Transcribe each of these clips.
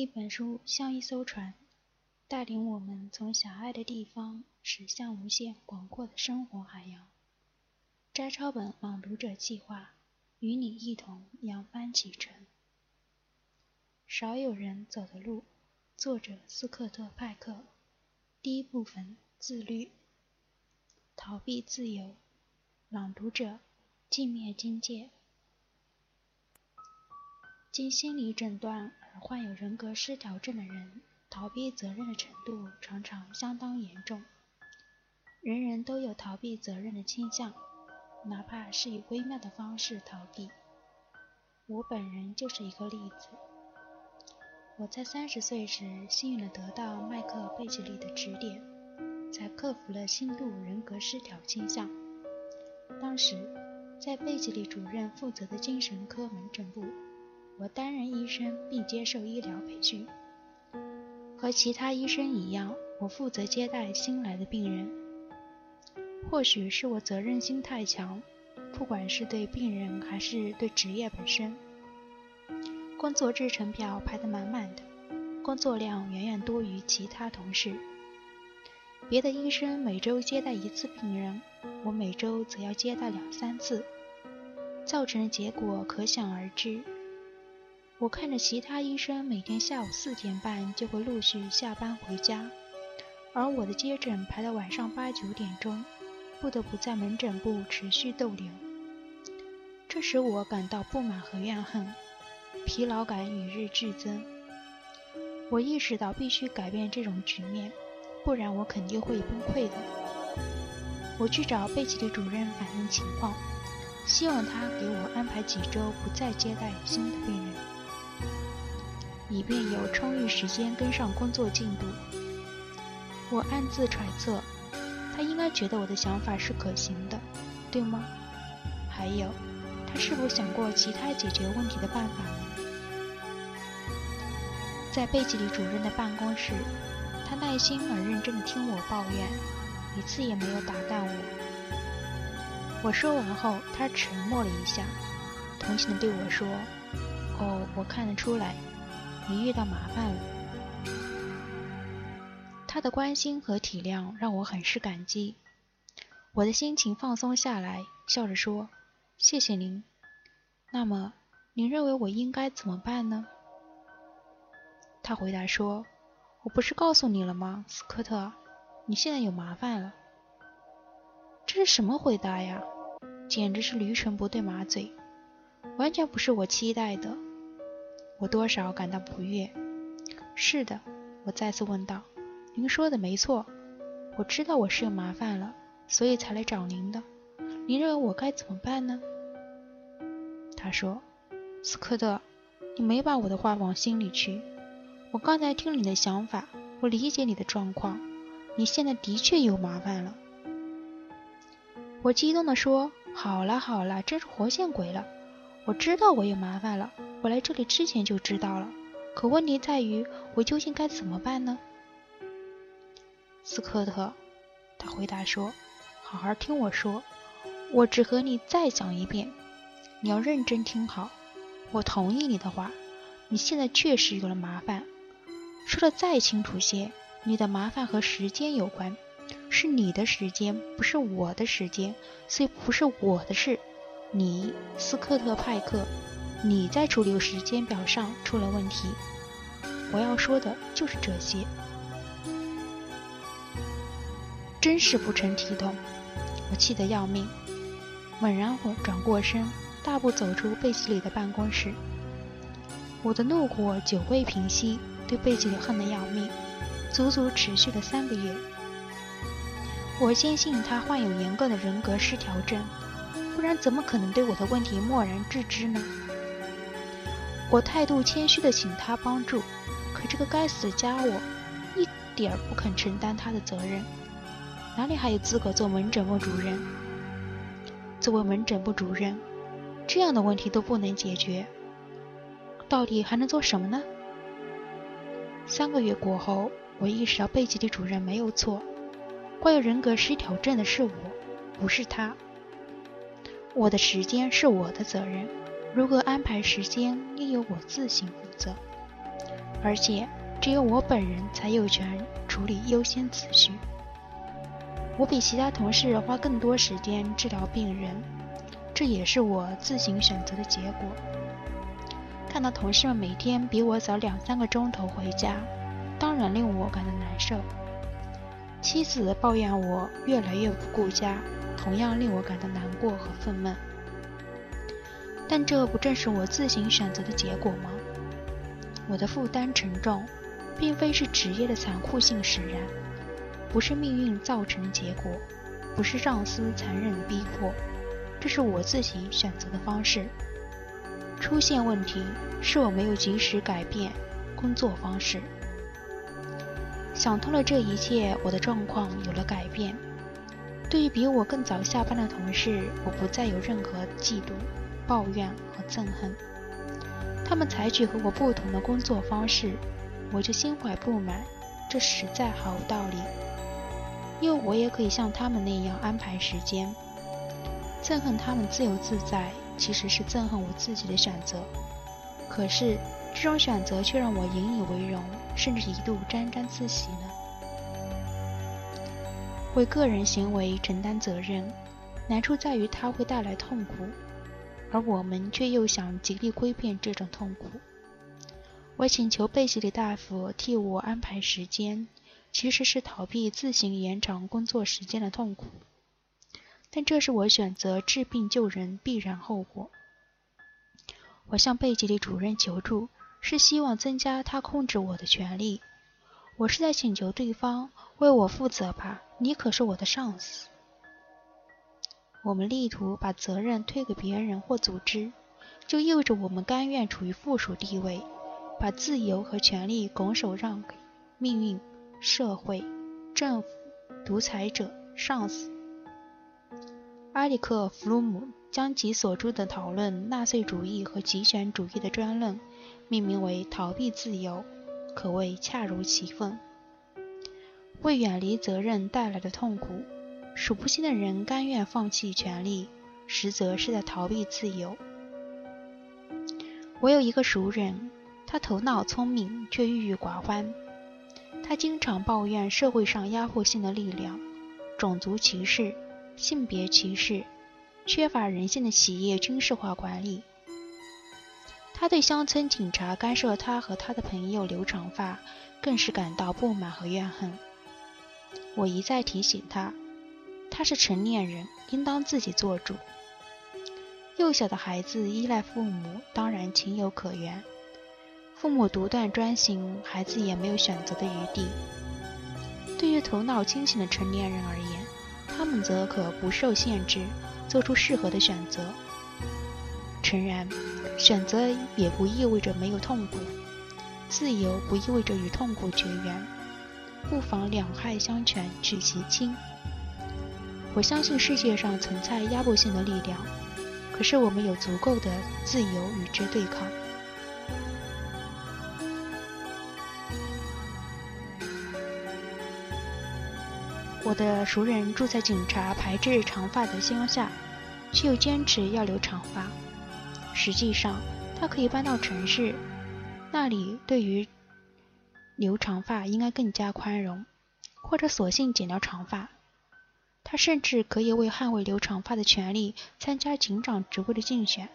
一本书像一艘船，带领我们从狭隘的地方驶向无限广阔的生活海洋。摘抄本朗读者计划与你一同扬帆启程。少有人走的路，作者斯科特·派克。第一部分：自律，逃避自由。朗读者：镜面金界。经心理诊断患有人格失调症的人，逃避责任的程度常常相当严重。人人都有逃避责任的倾向，哪怕是以微妙的方式逃避。我本人就是一个例子。我在三十岁时幸运地得到麦克贝吉利的指点，才克服了轻度人格失调倾向。当时，在贝吉利主任负责的精神科门诊部。我担任医生并接受医疗培训，和其他医生一样，我负责接待新来的病人。或许是我责任心太强，不管是对病人还是对职业本身，工作日程表排得满满的，工作量远远多于其他同事。别的医生每周接待一次病人，我每周则要接待两三次，造成的结果可想而知。我看着其他医生每天下午四点半就会陆续下班回家，而我的接诊排到晚上八九点钟，不得不在门诊部持续逗留。这使我感到不满和怨恨，疲劳感与日俱增。我意识到必须改变这种局面，不然我肯定会崩溃的。我去找贝奇的主任反映情况，希望他给我安排几周不再接待新的病人。以便有充裕时间跟上工作进度。我暗自揣测，他应该觉得我的想法是可行的，对吗？还有，他是否想过其他解决问题的办法呢？在贝吉里主任的办公室，他耐心而认真地听我抱怨，一次也没有打断我。我说完后，他沉默了一下，同情地对我说：“哦，我看得出来。”你遇到麻烦了，他的关心和体谅让我很是感激，我的心情放松下来，笑着说：“谢谢您。”那么，您认为我应该怎么办呢？他回答说：“我不是告诉你了吗，斯科特？你现在有麻烦了。”这是什么回答呀？简直是驴唇不对马嘴，完全不是我期待的。我多少感到不悦。是的，我再次问道：“您说的没错，我知道我是有麻烦了，所以才来找您的。您认为我该怎么办呢？”他说：“斯科特，你没把我的话往心里去。我刚才听了你的想法，我理解你的状况。你现在的确有麻烦了。”我激动地说：“好了好了，真是活见鬼了！我知道我有麻烦了。”我来这里之前就知道了，可问题在于我究竟该怎么办呢？斯科特，他回答说：“好好听我说，我只和你再讲一遍，你要认真听好。我同意你的话，你现在确实有了麻烦。说的再清楚些，你的麻烦和时间有关，是你的时间，不是我的时间，所以不是我的事。你，斯科特派克。”你在处理时间表上出了问题。我要说的就是这些，真是不成体统！我气得要命，猛然转过身，大步走出贝吉里的办公室。我的怒火久未平息，对贝吉里恨得要命，足足持续了三个月。我坚信他患有严重的人格失调症，不然怎么可能对我的问题漠然置之呢？我态度谦虚地请他帮助，可这个该死的家伙一点儿不肯承担他的责任，哪里还有资格做门诊部主任？作为门诊部主任，这样的问题都不能解决，到底还能做什么呢？三个月过后，我意识到贝吉的主任没有错，患有人格失调症的是我，不是他。我的时间是我的责任。如何安排时间，应由我自行负责。而且只有我本人才有权处理优先次序。我比其他同事花更多时间治疗病人，这也是我自行选择的结果。看到同事们每天比我早两三个钟头回家，当然令我感到难受。妻子抱怨我越来越不顾家，同样令我感到难过和愤懑。但这不正是我自行选择的结果吗？我的负担沉重，并非是职业的残酷性使然，不是命运造成的结果，不是上司残忍逼迫，这是我自己选择的方式。出现问题是我没有及时改变工作方式。想通了这一切，我的状况有了改变。对于比我更早下班的同事，我不再有任何嫉妒、抱怨和憎恨。他们采取和我不同的工作方式，我就心怀不满，这实在毫无道理。因为我也可以像他们那样安排时间。憎恨他们自由自在，其实是憎恨我自己的选择。可是。这种选择却让我引以为荣，甚至一度沾沾自喜呢。为个人行为承担责任，难处在于它会带来痛苦，而我们却又想极力规避这种痛苦。我请求贝西里大夫替我安排时间，其实是逃避自行延长工作时间的痛苦，但这是我选择治病救人必然后果。我向贝吉里主任求助。是希望增加他控制我的权利。我是在请求对方为我负责吧？你可是我的上司。我们力图把责任推给别人或组织，就意味着我们甘愿处于附属地位，把自由和权利拱手让给命运、社会、政府、独裁者、上司。埃里克·弗鲁姆将其所著的讨论纳粹主义和极权主义的专论。命名为逃避自由，可谓恰如其分。为远离责任带来的痛苦，数不清的人甘愿放弃权利，实则是在逃避自由。我有一个熟人，他头脑聪明却郁郁寡欢。他经常抱怨社会上压迫性的力量、种族歧视、性别歧视、缺乏人性的企业军事化管理。他对乡村警察干涉他和他的朋友留长发，更是感到不满和怨恨。我一再提醒他，他是成年人，应当自己做主。幼小的孩子依赖父母，当然情有可原。父母独断专行，孩子也没有选择的余地。对于头脑清醒的成年人而言，他们则可不受限制，做出适合的选择。诚然。选择也不意味着没有痛苦，自由不意味着与痛苦绝缘，不妨两害相权取其轻。我相信世界上存在压迫性的力量，可是我们有足够的自由与之对抗。我的熟人住在警察排斥长发的乡下，却又坚持要留长发。实际上，他可以搬到城市，那里对于留长发应该更加宽容，或者索性剪掉长发。他甚至可以为捍卫留长发的权利参加警长职位的竞选。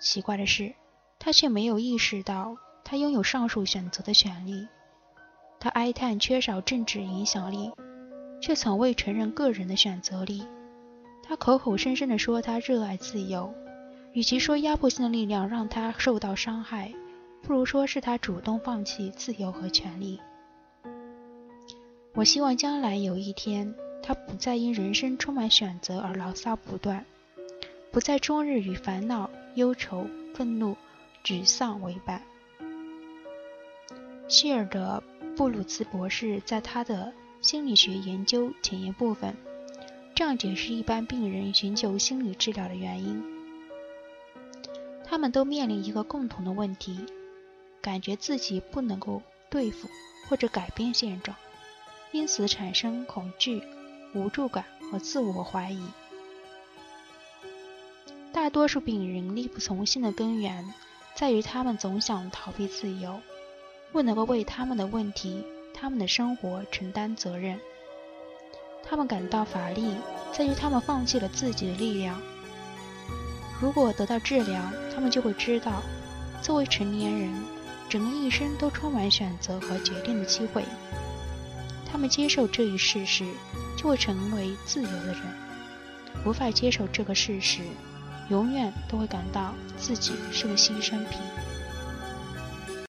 奇怪的是，他却没有意识到他拥有上述选择的权利。他哀叹缺少政治影响力，却从未承认个人的选择力。他口口声声地说他热爱自由。与其说压迫性的力量让他受到伤害，不如说是他主动放弃自由和权利。我希望将来有一天，他不再因人生充满选择而牢骚不断，不再终日与烦恼、忧愁、愤怒、沮丧为伴。希尔德·布鲁茨博士在他的心理学研究前言部分，这样解释一般病人寻求心理治疗的原因。他们都面临一个共同的问题：感觉自己不能够对付或者改变现状，因此产生恐惧、无助感和自我怀疑。大多数病人力不从心的根源，在于他们总想逃避自由，不能够为他们的问题、他们的生活承担责任。他们感到乏力，在于他们放弃了自己的力量。如果得到治疗，他们就会知道，作为成年人，整个一生都充满选择和决定的机会。他们接受这一事实，就会成为自由的人；无法接受这个事实，永远都会感到自己是个牺牲品。